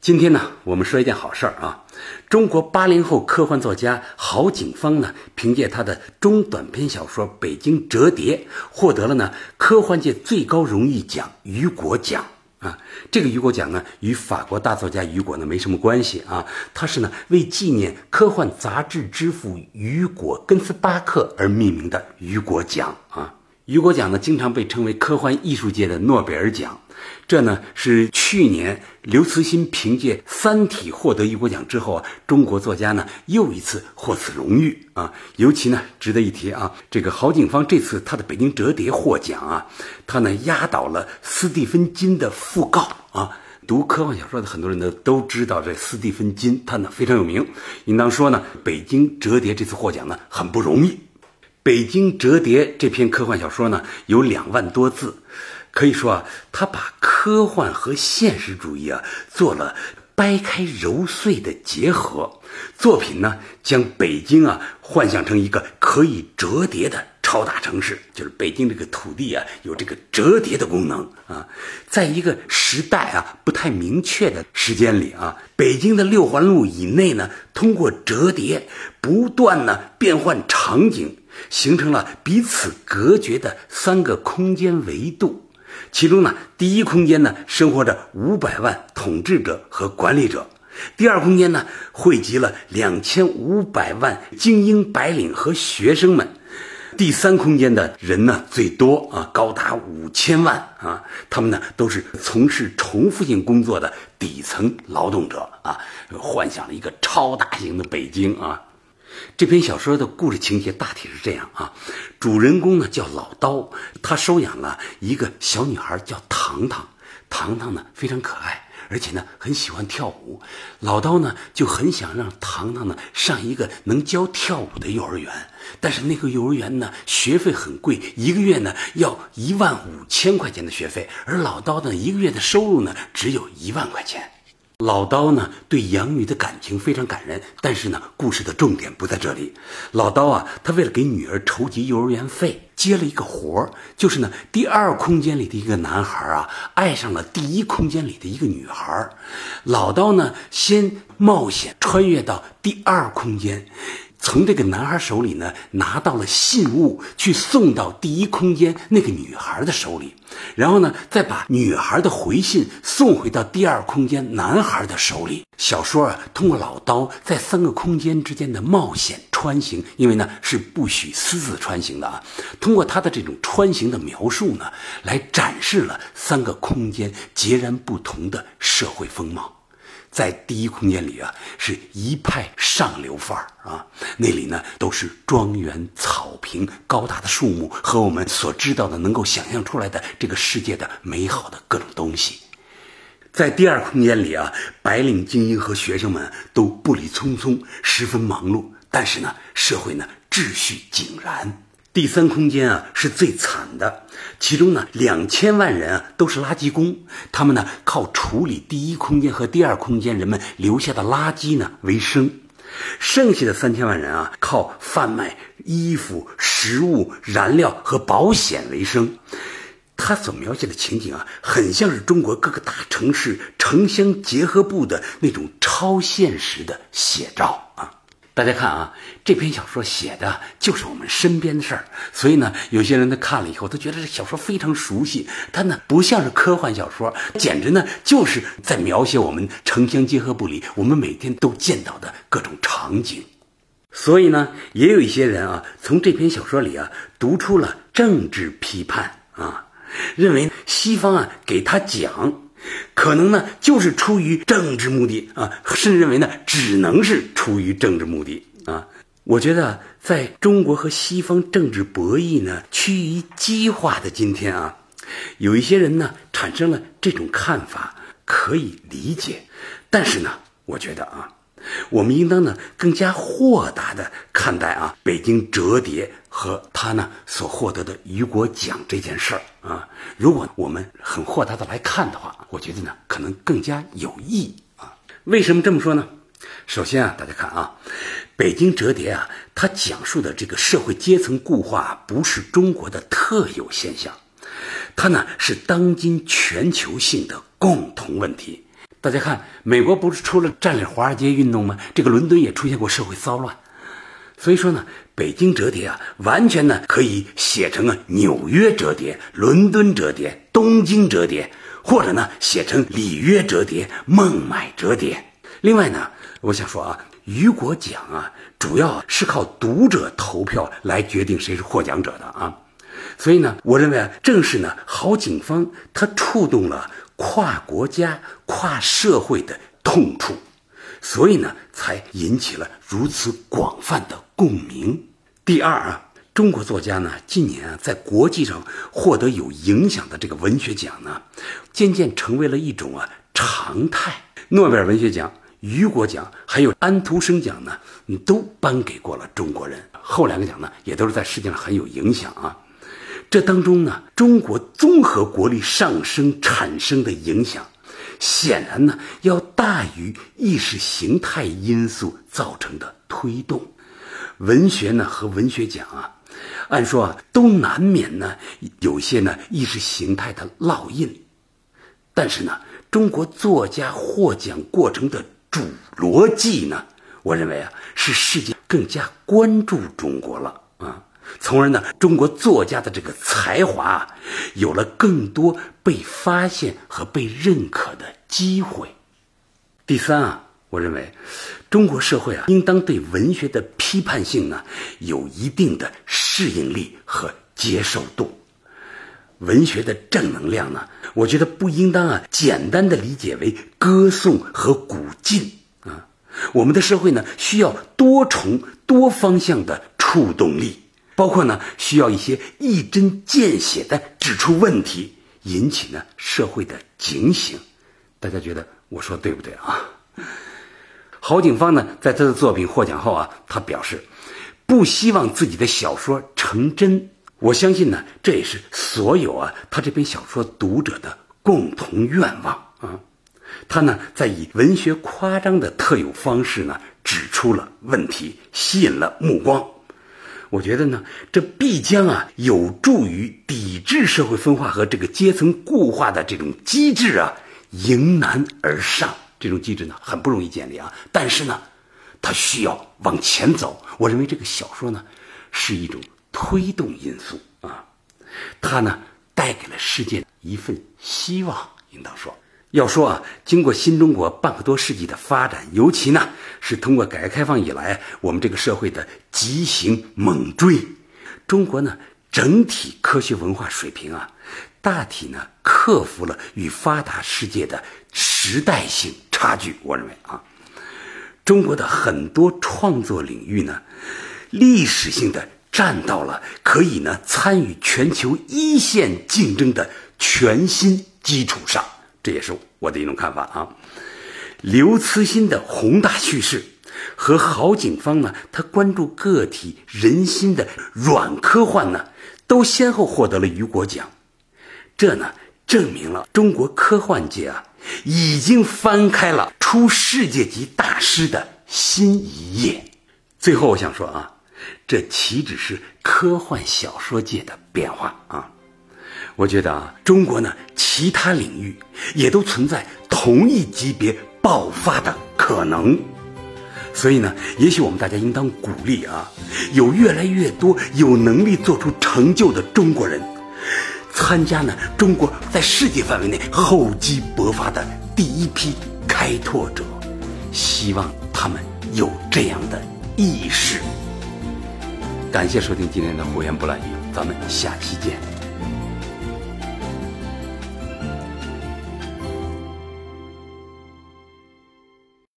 今天呢，我们说一件好事儿啊。中国八零后科幻作家郝景芳呢，凭借他的中短篇小说《北京折叠》，获得了呢科幻界最高荣誉奖雨果奖啊。这个雨果奖呢，与法国大作家雨果呢没什么关系啊，它是呢为纪念科幻杂志之父雨果·根斯巴克而命名的雨果奖啊。雨果奖呢，经常被称为科幻艺术界的诺贝尔奖。这呢是去年刘慈欣凭借《三体》获得雨果奖之后啊，中国作家呢又一次获此荣誉啊。尤其呢值得一提啊，这个郝景芳这次他的《北京折叠》获奖啊，他呢压倒了斯蒂芬金的《讣告》啊。读科幻小说的很多人呢都知道这斯蒂芬金，他呢非常有名。应当说呢，《北京折叠》这次获奖呢很不容易。《北京折叠》这篇科幻小说呢有两万多字。可以说啊，他把科幻和现实主义啊做了掰开揉碎的结合。作品呢，将北京啊幻想成一个可以折叠的超大城市，就是北京这个土地啊有这个折叠的功能啊。在一个时代啊不太明确的时间里啊，北京的六环路以内呢，通过折叠不断呢变换场景，形成了彼此隔绝的三个空间维度。其中呢，第一空间呢，生活着五百万统治者和管理者；第二空间呢，汇集了两千五百万精英白领和学生们；第三空间的人呢，最多啊，高达五千万啊，他们呢都是从事重复性工作的底层劳动者啊，幻想了一个超大型的北京啊。这篇小说的故事情节大体是这样啊，主人公呢叫老刀，他收养了一个小女孩叫糖糖，糖糖呢非常可爱，而且呢很喜欢跳舞，老刀呢就很想让糖糖呢上一个能教跳舞的幼儿园，但是那个幼儿园呢学费很贵，一个月呢要一万五千块钱的学费，而老刀呢一个月的收入呢只有一万块钱。老刀呢对养女的感情非常感人，但是呢，故事的重点不在这里。老刀啊，他为了给女儿筹集幼儿园费，接了一个活儿，就是呢，第二空间里的一个男孩啊，爱上了第一空间里的一个女孩。老刀呢，先冒险穿越到第二空间。从这个男孩手里呢，拿到了信物，去送到第一空间那个女孩的手里，然后呢，再把女孩的回信送回到第二空间男孩的手里。小说啊，通过老刀在三个空间之间的冒险穿行，因为呢是不许私自穿行的啊。通过他的这种穿行的描述呢，来展示了三个空间截然不同的社会风貌。在第一空间里啊，是一派上流范儿啊，那里呢都是庄园、草坪、高大的树木和我们所知道的、能够想象出来的这个世界的美好的各种东西。在第二空间里啊，白领精英和学生们都步履匆匆，十分忙碌，但是呢，社会呢秩序井然。第三空间啊是最惨的，其中呢两千万人啊都是垃圾工，他们呢靠处理第一空间和第二空间人们留下的垃圾呢为生，剩下的三千万人啊靠贩卖衣服、食物、燃料和保险为生。他所描写的情景啊，很像是中国各个大城市城乡结合部的那种超现实的写照。大家看啊，这篇小说写的就是我们身边的事儿，所以呢，有些人他看了以后，他觉得这小说非常熟悉，它呢不像是科幻小说，简直呢就是在描写我们城乡结合部里我们每天都见到的各种场景。所以呢，也有一些人啊，从这篇小说里啊读出了政治批判啊，认为西方啊给他讲。可能呢，就是出于政治目的啊，甚至认为呢，只能是出于政治目的啊。我觉得，在中国和西方政治博弈呢趋于激化的今天啊，有一些人呢产生了这种看法，可以理解。但是呢，我觉得啊，我们应当呢更加豁达的看待啊北京折叠和他呢所获得的雨果奖这件事儿啊。如果我们很豁达的来看的话，我觉得呢可能更加有意义啊。为什么这么说呢？首先啊，大家看啊，北京折叠啊，它讲述的这个社会阶层固化不是中国的特有现象，它呢是当今全球性的共同问题。大家看，美国不是出了占领华尔街运动吗？这个伦敦也出现过社会骚乱，所以说呢，北京折叠啊，完全呢可以写成啊纽约折叠、伦敦折叠、东京折叠，或者呢写成里约折叠、孟买折叠。另外呢。我想说啊，雨果奖啊，主要是靠读者投票来决定谁是获奖者的啊，所以呢，我认为啊，正是呢，郝景芳他触动了跨国家、跨社会的痛处，所以呢，才引起了如此广泛的共鸣。第二啊，中国作家呢，近年啊，在国际上获得有影响的这个文学奖呢，渐渐成为了一种啊常态。诺贝尔文学奖。雨果奖还有安徒生奖呢，你都颁给过了中国人。后两个奖呢，也都是在世界上很有影响啊。这当中呢，中国综合国力上升产生的影响，显然呢要大于意识形态因素造成的推动。文学呢和文学奖啊，按说啊都难免呢有些呢意识形态的烙印，但是呢，中国作家获奖过程的。主逻辑呢？我认为啊，是世界更加关注中国了啊，从而呢，中国作家的这个才华有了更多被发现和被认可的机会。第三啊，我认为中国社会啊，应当对文学的批判性呢，有一定的适应力和接受度。文学的正能量呢？我觉得不应当啊，简单的理解为歌颂和鼓劲啊。我们的社会呢，需要多重多方向的触动力，包括呢，需要一些一针见血的指出问题，引起呢社会的警醒。大家觉得我说对不对啊？郝景芳呢，在他的作品获奖后啊，他表示不希望自己的小说成真。我相信呢，这也是所有啊他这篇小说读者的共同愿望啊。他呢在以文学夸张的特有方式呢指出了问题，吸引了目光。我觉得呢，这必将啊有助于抵制社会分化和这个阶层固化的这种机制啊迎难而上。这种机制呢很不容易建立啊，但是呢，它需要往前走。我认为这个小说呢是一种。推动因素啊，它呢带给了世界一份希望。应当说，要说啊，经过新中国半个多世纪的发展，尤其呢是通过改革开放以来，我们这个社会的急行猛追，中国呢整体科学文化水平啊，大体呢克服了与发达世界的时代性差距。我认为啊，中国的很多创作领域呢，历史性的。站到了可以呢参与全球一线竞争的全新基础上，这也是我的一种看法啊。刘慈欣的宏大叙事和郝景芳呢，他关注个体人心的软科幻呢，都先后获得了雨果奖。这呢证明了中国科幻界啊，已经翻开了出世界级大师的新一页。最后我想说啊。这岂止是科幻小说界的变化啊！我觉得啊，中国呢，其他领域也都存在同一级别爆发的可能。所以呢，也许我们大家应当鼓励啊，有越来越多有能力做出成就的中国人，参加呢中国在世界范围内厚积薄发的第一批开拓者。希望他们有这样的意识。感谢收听今天的胡言不乱语，咱们下期见。